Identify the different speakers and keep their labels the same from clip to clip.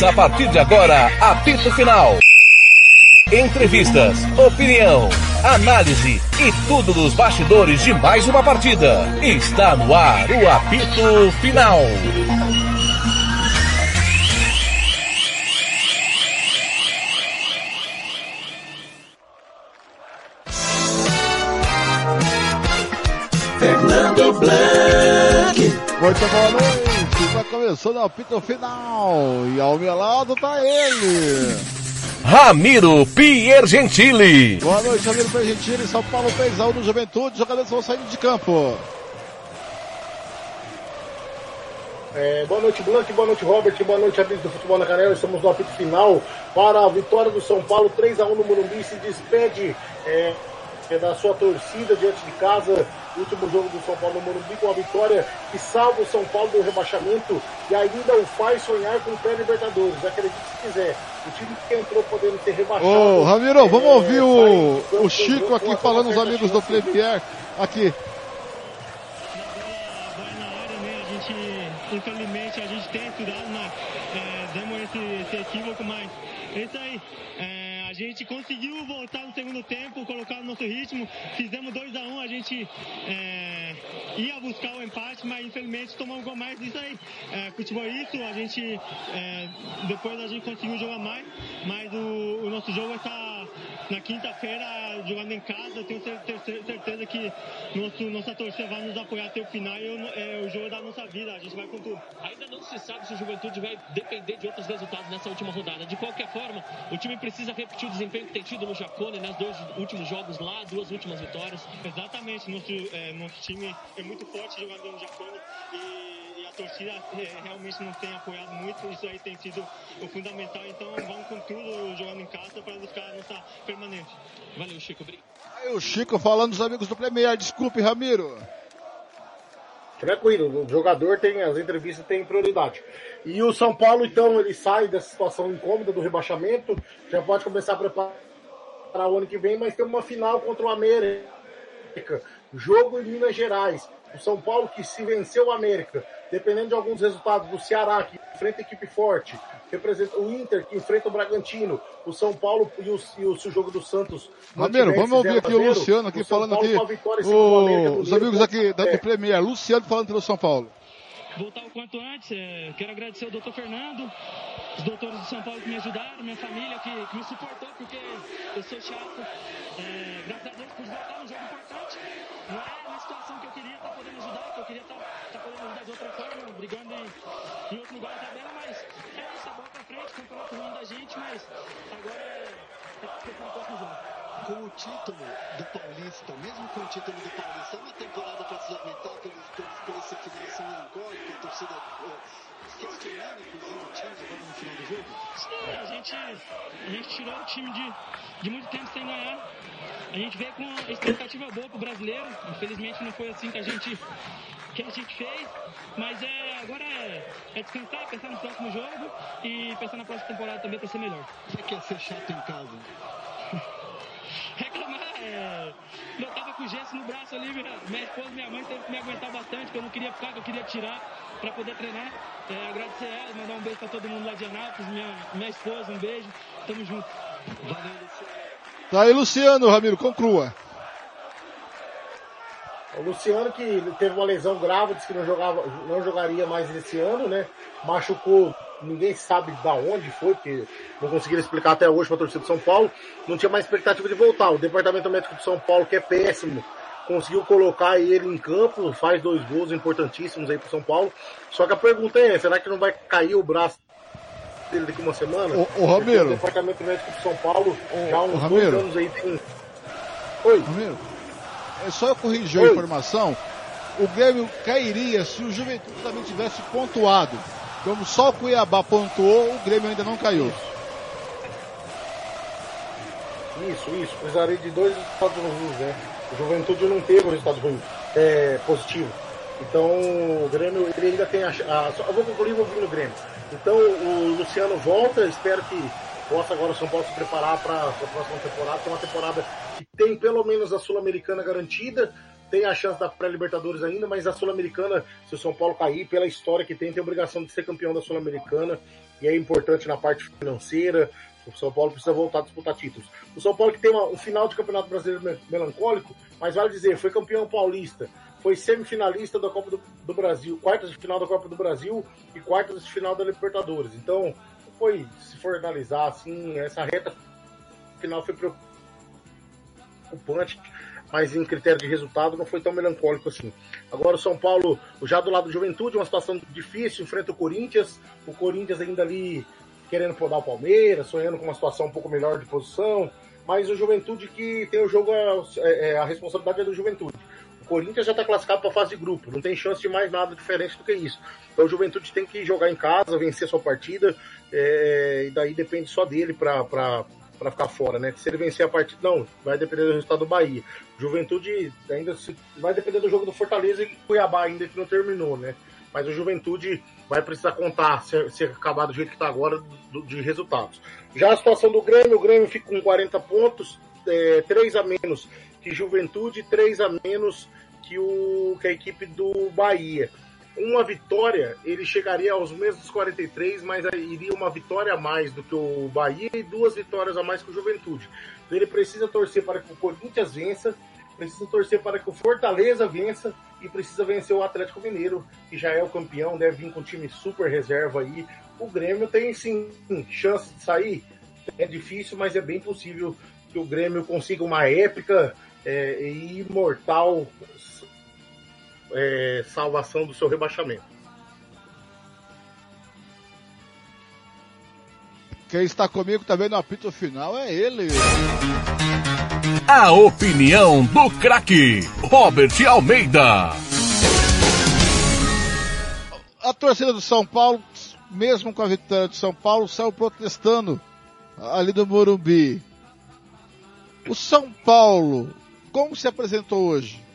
Speaker 1: A partir de agora, apito final. Entrevistas, opinião, análise e tudo dos bastidores de mais uma partida. Está no ar o apito final.
Speaker 2: Fernando Blanc.
Speaker 3: Muito boa noite, está começando o apito final e ao meu lado tá ele.
Speaker 1: Ramiro Piergentili.
Speaker 3: Boa noite, Ramiro Piergentili, São Paulo 3 a 1 no Juventude, os jogadores vão saindo de campo.
Speaker 4: É, boa noite, Blanc, boa noite, Robert, boa noite, amigos do Futebol na Canela. Estamos no apito final para a vitória do São Paulo 3 a 1 no Morumbi. Se despede é, é, da sua torcida diante de casa. Último jogo do São Paulo no Morumbi com a vitória que salva o São Paulo do rebaixamento e ainda o faz sonhar com o pré-Libertadores. Acredite se quiser. O time que entrou podendo ser rebaixado.
Speaker 3: Ô, Ramiro,
Speaker 4: é,
Speaker 3: vamos ouvir o, o Chico aqui falando os amigos do Premier aqui.
Speaker 5: vai na área, né? A gente, infelizmente, a gente tem estudado, mas é, demos esse, esse equívoco, mas é isso aí. É, a gente conseguiu voltar no segundo tempo, colocar o nosso ritmo, fizemos 2 a 1 um, a gente é, ia buscar o empate, mas infelizmente tomamos um gol mais isso aí. É, futebol é isso, a gente é, depois a gente conseguiu jogar mais, mas o, o nosso jogo está na quinta-feira jogando em casa, tenho cer- cer- certeza que nosso, nossa torcida vai nos apoiar até o final e eu- é, o jogo é da nossa vida, a gente vai com tudo.
Speaker 6: Ainda não se sabe se o Juventude vai depender de outros resultados nessa última rodada. De qualquer forma, o time precisa repetir o desempenho que tem tido no Jacone nos dois últimos jogos lá, duas últimas vitórias.
Speaker 5: Exatamente, nosso, é, nosso time é muito forte jogador no Jacone e, torcida realmente não tem apoiado muito, isso aí tem sido o fundamental, então vamos com tudo jogando em casa para buscar a nossa permanência.
Speaker 6: Valeu, Chico. Obrigado.
Speaker 3: Aí o Chico falando dos amigos do Premier, desculpe, Ramiro.
Speaker 4: Tranquilo, o jogador tem, as entrevistas têm prioridade. E o São Paulo, então, ele sai dessa situação incômoda do rebaixamento, já pode começar a preparar o ano que vem, mas tem uma final contra o América. Jogo em Minas Gerais. O São Paulo que se venceu o América, dependendo de alguns resultados do Ceará, que enfrenta equipe forte, representa o Inter, que enfrenta o Bragantino, o São Paulo e o, e o, o jogo do Santos.
Speaker 3: Ramiro, vamos ouvir
Speaker 4: 0 a
Speaker 3: aqui o
Speaker 4: 0,
Speaker 3: Luciano aqui
Speaker 4: o
Speaker 3: falando aqui. O- os amigos aqui da,
Speaker 4: é,
Speaker 3: do Premier, Luciano falando pelo São Paulo.
Speaker 5: Voltar o quanto antes. É, quero agradecer ao doutor Fernando, os doutores de São Paulo que me ajudaram, minha família que, que me suportou, porque eu sou chato. É, graças a Deus pude voltar num jogo importante. Não é na situação que eu queria estar podendo ajudar, que eu queria estar, estar podendo ajudar de outra forma, brigando em, em outro lugar da tabela, mas é isso, é bola pra frente, campeonato ruim da gente, mas agora é, é pensar no próximo jogo.
Speaker 7: Com o título do Paulista, mesmo com o título do Paulista, é uma temporada para se lamentar pelos, pelos, por esse federação melancólica, a torcida eh, questionando, inclusive, o time agora no final do jogo?
Speaker 5: Sim, a gente, a gente tirou o time de, de muito tempo sem ganhar. A gente veio com uma expectativa boa pro brasileiro. Infelizmente não foi assim que a gente, que a gente fez. Mas é, agora é, é descansar, pensar no próximo jogo e pensar na próxima temporada também para ser melhor.
Speaker 7: O que é, que é ser chato em casa?
Speaker 5: Reclamar, é, eu tava com gesso no braço ali, minha, minha esposa e minha mãe teve que me aguentar bastante, que eu não queria ficar, que eu queria tirar para poder treinar. É, agradecer elas, mandar um beijo para todo mundo lá de Anápolis, minha, minha esposa, um beijo. Tamo junto.
Speaker 7: Valeu, Luciano.
Speaker 3: Tá aí, Luciano, Ramiro, conclua.
Speaker 4: O Luciano que teve uma lesão grave, disse que não, jogava, não jogaria mais esse ano, né? Machucou, ninguém sabe da onde foi, porque não conseguiram explicar até hoje para a torcida de São Paulo. Não tinha mais expectativa de voltar. O departamento médico de São Paulo, que é péssimo, conseguiu colocar ele em campo, faz dois gols importantíssimos aí pro São Paulo. Só que a pergunta é, será que não vai cair o braço dele daqui uma semana?
Speaker 3: Ô,
Speaker 4: Porque
Speaker 3: Ramiro.
Speaker 4: O departamento médico de São Paulo
Speaker 3: Ô,
Speaker 4: já há uns dois anos aí tem. Oi.
Speaker 3: Ramiro, é só eu corrigir a
Speaker 4: Oi.
Speaker 3: informação. O Grêmio cairia se o Juventude também tivesse pontuado. Como só o Cuiabá pontuou, o Grêmio ainda não caiu.
Speaker 4: Isso, isso. Precisaria de dois resultados ruins, né? O Juventude não teve um resultado ruim, é, positivo. Então, o Grêmio, ele ainda tem a, a só- Eu vou concluir vir no Grêmio. Então, o Luciano volta, espero que possa agora o São Paulo se preparar para a próxima temporada. Tem uma temporada que tem pelo menos a Sul-Americana garantida, tem a chance da pré-Libertadores ainda, mas a Sul-Americana, se o São Paulo cair, pela história que tem, tem a obrigação de ser campeão da Sul-Americana. e é importante na parte financeira. O São Paulo precisa voltar a disputar títulos. O São Paulo que tem uma, um final de Campeonato Brasileiro melancólico, mas vale dizer, foi campeão paulista, foi semifinalista da Copa do, do, Brasil, quartas de final da Copa do Brasil e quartas de final da Libertadores. Então, foi, se for analisar assim, essa reta final foi preocupante, mas em critério de resultado não foi tão melancólico assim. Agora o São Paulo, já do lado do Juventude, uma situação difícil, enfrenta o Corinthians, o Corinthians ainda ali querendo podar o Palmeiras, sonhando com uma situação um pouco melhor de posição, mas o Juventude que tem o jogo, é, é, a responsabilidade é do Juventude. O Corinthians já está classificado para a fase de grupo, não tem chance de mais nada diferente do que isso. Então o Juventude tem que jogar em casa, vencer sua partida, é, e daí depende só dele para para ficar fora, né? Se ele vencer a partida, não, vai depender do resultado do Bahia. Juventude ainda se, vai depender do jogo do Fortaleza e Cuiabá ainda que não terminou, né? Mas o Juventude vai precisar contar, se, se acabar do jeito que está agora, do, de resultados. Já a situação do Grêmio, o Grêmio fica com 40 pontos, é, 3 a menos que Juventude, 3 a menos que, o, que a equipe do Bahia. Uma vitória, ele chegaria aos mesmos 43, mas iria uma vitória a mais do que o Bahia e duas vitórias a mais que o Juventude. Então ele precisa torcer para que o Corinthians vença, precisa torcer para que o Fortaleza vença e precisa vencer o Atlético Mineiro, que já é o campeão, deve vir com um time super reserva aí. O Grêmio tem sim chance de sair. É difícil, mas é bem possível que o Grêmio consiga uma épica é, e imortal é, salvação do seu rebaixamento.
Speaker 3: Quem está comigo também no apito final é ele.
Speaker 1: A opinião do craque Robert Almeida.
Speaker 3: A torcida do São Paulo, mesmo com a vitória do São Paulo, saiu protestando ali do Morumbi. O São Paulo, como se apresentou hoje?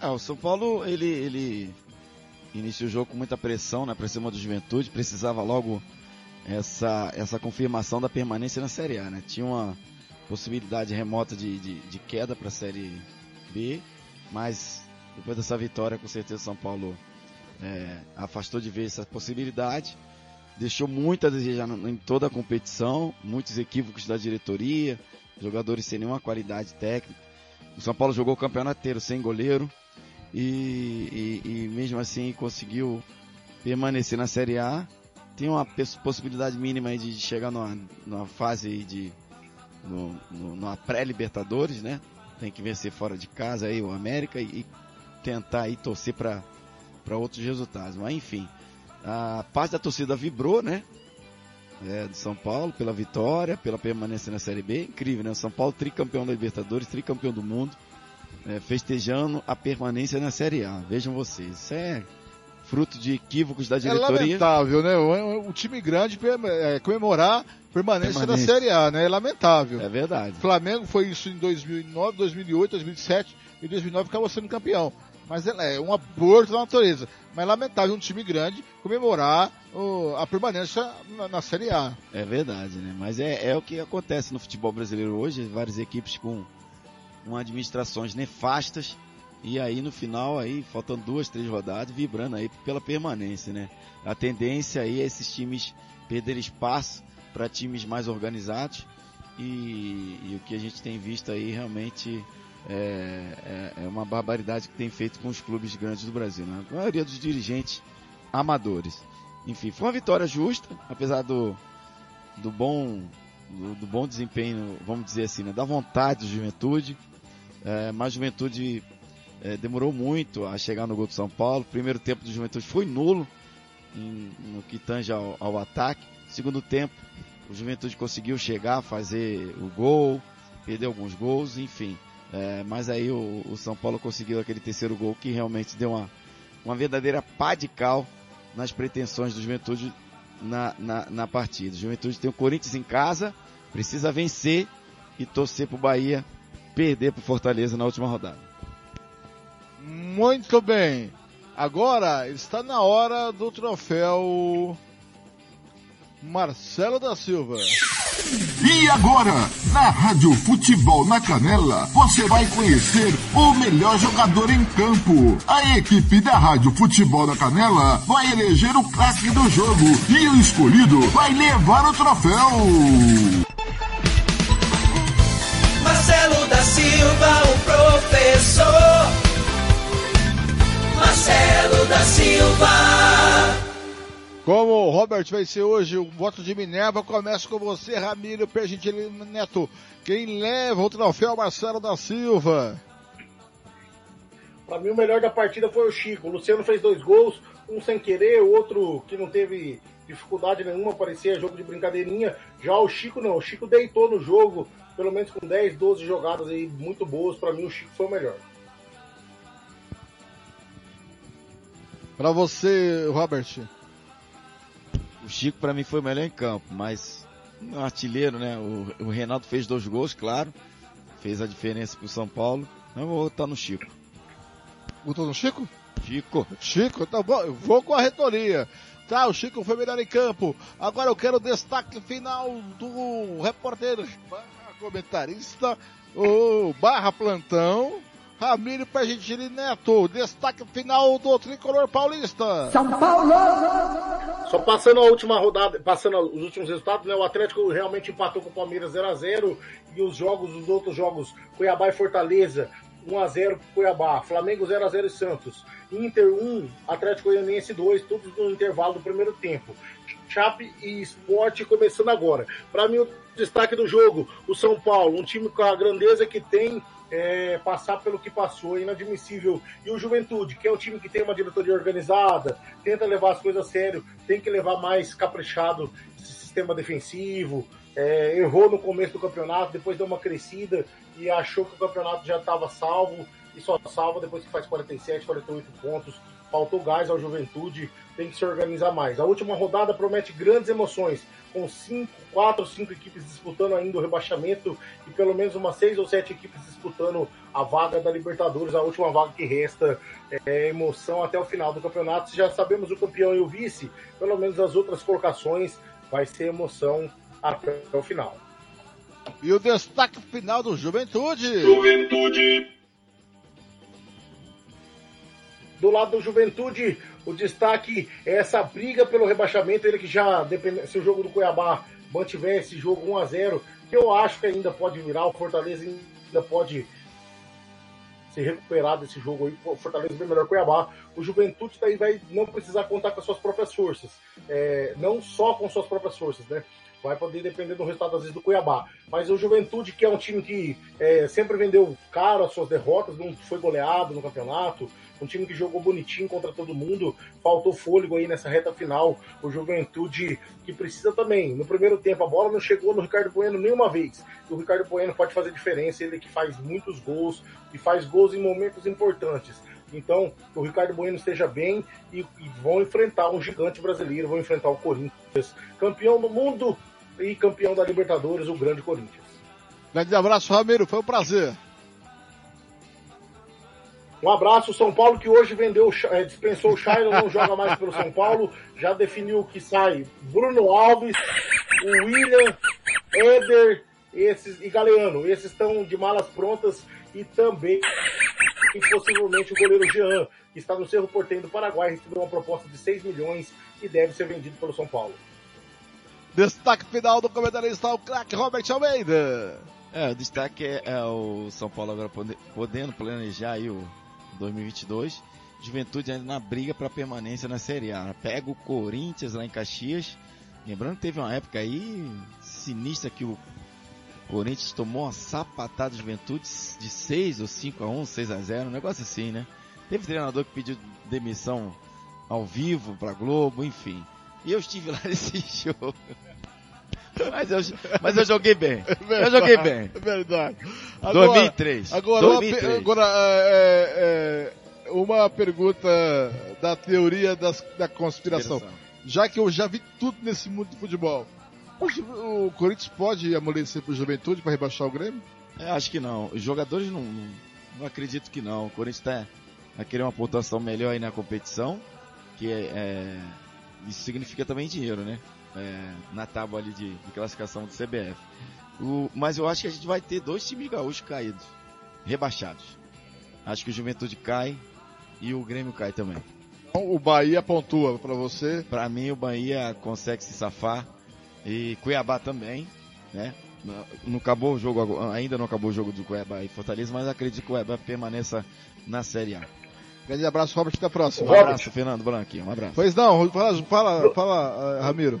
Speaker 8: É, o São Paulo, ele, ele iniciou o jogo com muita pressão, né, pra cima do Juventude, precisava logo essa, essa confirmação da permanência na Série A, né? Tinha uma possibilidade remota de, de, de queda para a Série B, mas depois dessa vitória, com certeza o São Paulo é, afastou de vez essa possibilidade, deixou muito a desejar em toda a competição, muitos equívocos da diretoria, jogadores sem nenhuma qualidade técnica. O São Paulo jogou o campeonato inteiro sem goleiro, e, e, e mesmo assim conseguiu permanecer na Série A. Tem uma possibilidade mínima de chegar numa, numa fase de no, no, numa pré-Libertadores, né? Tem que vencer fora de casa aí o América e, e tentar aí torcer para outros resultados. Mas enfim, a parte da torcida vibrou, né? É, de São Paulo pela vitória, pela permanência na Série B. Incrível, né? São Paulo tricampeão da Libertadores, tricampeão do mundo é, festejando a permanência na Série A. Vejam vocês, isso é fruto de equívocos da é diretoria.
Speaker 3: É lamentável, né? O, o time grande é, comemorar permanência, permanência na Série A, né? É lamentável.
Speaker 8: É verdade.
Speaker 3: O Flamengo foi isso em 2009, 2008, 2007 e 2009 acabou sendo campeão. Mas é um aborto da natureza. Mas é lamentável um time grande comemorar o, a permanência na, na, Série A.
Speaker 8: É verdade, né? Mas é, é o que acontece no futebol brasileiro hoje. Várias equipes com com administrações nefastas. E aí no final aí faltando duas três rodadas vibrando aí pela permanência né? A tendência aí é esses times perder espaço para times mais organizados. E, e, o que a gente tem visto aí realmente é, é, é, uma barbaridade que tem feito com os clubes grandes do Brasil né? a maioria dos dirigentes amadores. Enfim foi uma vitória justa apesar do do bom do, do bom desempenho vamos dizer assim né? da vontade do Juventude é, mas Juventude é, demorou muito a chegar no gol do São Paulo. Primeiro tempo do Juventude foi nulo em, no que tange ao, ao, ataque. Segundo tempo, o Juventude conseguiu chegar, fazer o gol, perdeu alguns gols, enfim. É, mas aí o, o, São Paulo conseguiu aquele terceiro gol que realmente deu uma, uma verdadeira pá de cal nas pretensões do Juventude na, na, na partida. O Juventude tem o Corinthians em casa, precisa vencer e torcer para o Bahia perder para Fortaleza na última rodada.
Speaker 3: Muito bem. Agora está na hora do troféu Marcelo da Silva.
Speaker 9: E agora, na Rádio Futebol na Canela, você vai conhecer o melhor jogador em campo. A equipe da Rádio Futebol na Canela vai eleger o craque do jogo e o escolhido vai levar o troféu.
Speaker 2: Marcelo da Silva, o professor. Marcelo da Silva.
Speaker 3: Como o Robert vai ser hoje o voto de Minerva, começa com você, Ramiro Pergentili Neto. Quem leva o troféu Marcelo da Silva?
Speaker 4: Para mim, o melhor da partida foi o Chico. O Luciano fez dois gols, um sem querer, o outro que não teve dificuldade nenhuma, parecia jogo de brincadeirinha. Já o Chico não, o Chico deitou no jogo, pelo menos com 10, 12 jogadas aí muito boas. Para mim, o Chico foi o melhor.
Speaker 3: Para você, Robert.
Speaker 8: O Chico para mim foi o melhor em campo, mas um artilheiro, né? O, o Renato fez dois gols, claro. Fez a diferença pro São Paulo. Eu vou votar no Chico.
Speaker 3: Votou no Chico?
Speaker 8: Chico.
Speaker 3: Chico, tá bom. Eu vou com a retoria. Tá, o Chico foi melhor em campo. Agora eu quero o destaque final do repórter comentarista, o barra plantão, Ramiro Pergentili Neto. Destaque final do tricolor paulista.
Speaker 10: São Paulo!
Speaker 4: Só passando a última rodada, passando os últimos resultados, né? O Atlético realmente empatou com o Palmeiras 0 a 0 e os jogos, os outros jogos, Cuiabá e Fortaleza 1 a 0 pro Cuiabá, Flamengo 0 a 0 e Santos, Inter 1, Atlético Goianiense 2, todos no intervalo do primeiro tempo. Chape e Sport começando agora. Para mim o destaque do jogo, o São Paulo, um time com a grandeza que tem é, passar pelo que passou, é inadmissível. E o Juventude, que é um time que tem uma diretoria organizada, tenta levar as coisas a sério, tem que levar mais caprichado esse sistema defensivo, é, errou no começo do campeonato, depois deu uma crescida e achou que o campeonato já estava salvo e só salva depois que faz 47, 48 pontos. Faltou gás ao Juventude, tem que se organizar mais. A última rodada promete grandes emoções, com cinco, quatro ou cinco equipes disputando ainda o rebaixamento e pelo menos umas seis ou sete equipes disputando a vaga da Libertadores, a última vaga que resta. É emoção até o final do campeonato. Se já sabemos o campeão e o vice, pelo menos as outras colocações vai ser emoção até o final.
Speaker 3: E o destaque final do Juventude.
Speaker 4: Juventude. Do lado do Juventude, o destaque é essa briga pelo rebaixamento. Ele que já, se o jogo do Cuiabá mantiver esse jogo 1 a 0 que eu acho que ainda pode virar, o Fortaleza ainda pode se recuperar desse jogo aí, o Fortaleza bem melhor que o Cuiabá. O Juventude daí vai não precisar contar com as suas próprias forças. É, não só com suas próprias forças, né? Vai poder depender do resultado, às vezes, do Cuiabá. Mas o Juventude, que é um time que é, sempre vendeu caro as suas derrotas, não foi goleado no campeonato, um time que jogou bonitinho contra todo mundo, faltou fôlego aí nessa reta final. O Juventude que precisa também. No primeiro tempo, a bola não chegou no Ricardo Bueno nenhuma vez. O Ricardo Bueno pode fazer diferença, ele que faz muitos gols e faz gols em momentos importantes. Então, que o Ricardo Bueno esteja bem e, e vão enfrentar um gigante brasileiro, vão enfrentar o Corinthians, campeão do mundo e campeão da Libertadores, o grande Corinthians.
Speaker 3: Grande abraço, Ramiro, foi um prazer.
Speaker 4: Um abraço, São Paulo, que hoje vendeu, é, dispensou o Shailon, não joga mais pelo São Paulo, já definiu que sai Bruno Alves, o William, Éder esses, e Galeano. Esses estão de malas prontas e também e possivelmente o goleiro Jean, que está no Cerro Porteiro do Paraguai, recebeu uma proposta de 6 milhões e deve ser vendido pelo São Paulo.
Speaker 3: Destaque final do comentarista, o craque Robert Almeida.
Speaker 8: É, o destaque é, é, o São Paulo agora podendo planejar aí o 2022. Juventude ainda na briga para permanência na Série A. Pega o Corinthians lá em Caxias. Lembrando que teve uma época aí sinistra que o Corinthians tomou uma sapatada de Juventude de 6 ou 5 a 1, 6 a 0, um negócio assim, né? Teve treinador que pediu demissão ao vivo pra Globo, enfim. E eu estive lá nesse jogo. Mas eu, mas eu joguei bem. É eu joguei bem.
Speaker 3: É verdade.
Speaker 8: Agora, 2003.
Speaker 3: Agora, 2003. Uma, agora é, é, uma pergunta da teoria das, da conspiração. Já que eu já vi tudo nesse mundo do futebol. O, o Corinthians pode amolecer pro Juventude para rebaixar o Grêmio?
Speaker 8: É, acho que não. Os jogadores não, não, não acredito que não. O Corinthians tá, vai querer uma pontuação melhor aí na competição, que é, é isso significa também dinheiro, né? É, na tábua ali de, de classificação do CBF. O, mas eu acho que a gente vai ter dois times gaúchos caídos, rebaixados. Acho que o Juventude cai e o Grêmio cai também.
Speaker 3: Então, o Bahia pontua para você.
Speaker 8: Para mim o Bahia consegue se safar e Cuiabá também, né? Não acabou o jogo, ainda não acabou o jogo do Cuiabá e Fortaleza, mas acredito que o Cuiabá permaneça na Série A.
Speaker 3: Grande abraço, Robert, até a próxima.
Speaker 8: Um abraço, Fernando Branco, um abraço.
Speaker 3: Pois não, fala, fala, fala uh, Ramiro.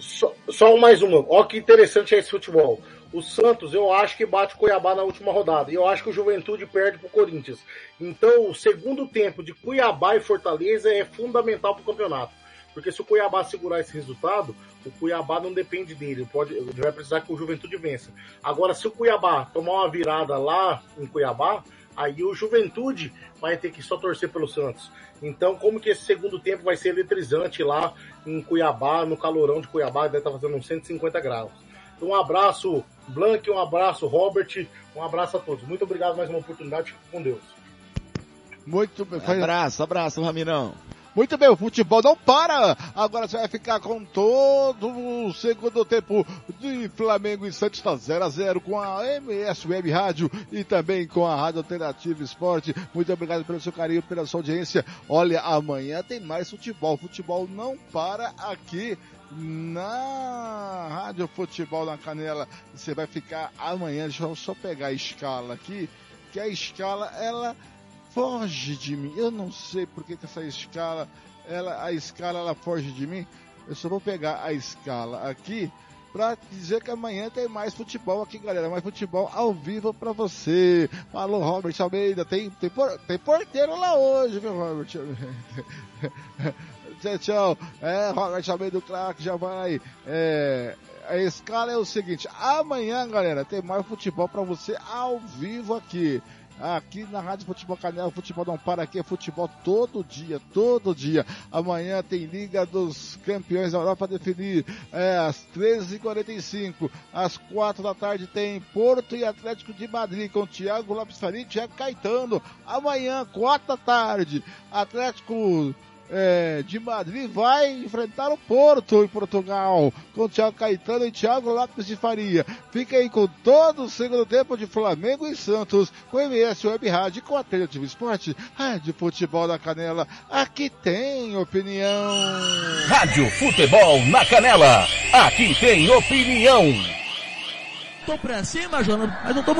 Speaker 4: Só, só mais uma. Olha que interessante é esse futebol. O Santos, eu acho que bate o Cuiabá na última rodada. E eu acho que o Juventude perde pro Corinthians. Então, o segundo tempo de Cuiabá e Fortaleza é fundamental pro campeonato. Porque se o Cuiabá segurar esse resultado, o Cuiabá não depende dele. Pode, ele vai precisar que o Juventude vença. Agora, se o Cuiabá tomar uma virada lá em Cuiabá, aí o Juventude vai ter que só torcer pelo Santos. Então, como que esse segundo tempo vai ser eletrizante lá em Cuiabá, no calorão de Cuiabá, deve estar fazendo uns 150 graus. Então, um abraço, Blank, um abraço, Robert, um abraço a todos. Muito obrigado mais uma oportunidade, fico com Deus.
Speaker 3: Muito bem.
Speaker 8: Abraço, abraço, Ramirão.
Speaker 3: Muito bem, o futebol não para. Agora você vai ficar com todo o segundo tempo de Flamengo e Santos está 0 a 0 com a MS Web Rádio e também com a Rádio Alternativa Esporte. Muito obrigado pelo seu carinho, pela sua audiência. Olha, amanhã tem mais futebol. Futebol não para aqui na Rádio Futebol na Canela. Você vai ficar amanhã, deixa eu só pegar a escala aqui, que a escala ela foge de mim. Eu não sei porque que essa escala, ela, a escala ela foge de mim. Eu só vou pegar a escala aqui para dizer que amanhã tem mais futebol aqui, galera. Mais futebol ao vivo para você. Falou, Robert Almeida. Tem, tem, por, tem porteiro lá hoje, viu, Robert? tchau. É, Robert Almeida do Crack já vai. É, a escala é o seguinte: amanhã, galera, tem mais futebol para você ao vivo aqui aqui na Rádio Futebol Canela, futebol não para aqui, é futebol todo dia, todo dia. Amanhã tem Liga dos Campeões da Europa para definir, é, às 13h45, às 4 da tarde tem Porto e Atlético de Madrid com Thiago Lopes Faria e Thiago Caetano. Amanhã, 4 da tarde, Atlético é, de Madrid vai enfrentar o Porto em Portugal, com Thiago Caetano e Thiago Lopes de Faria. Fica aí com todo o segundo tempo de Flamengo e Santos, com MS Web Rádio, com a Alternativa Esporte, Rádio Futebol da Canela. Aqui tem opinião.
Speaker 1: Rádio Futebol na Canela. Aqui tem opinião.
Speaker 10: Tô pra cima, Jonas, mas não tô muito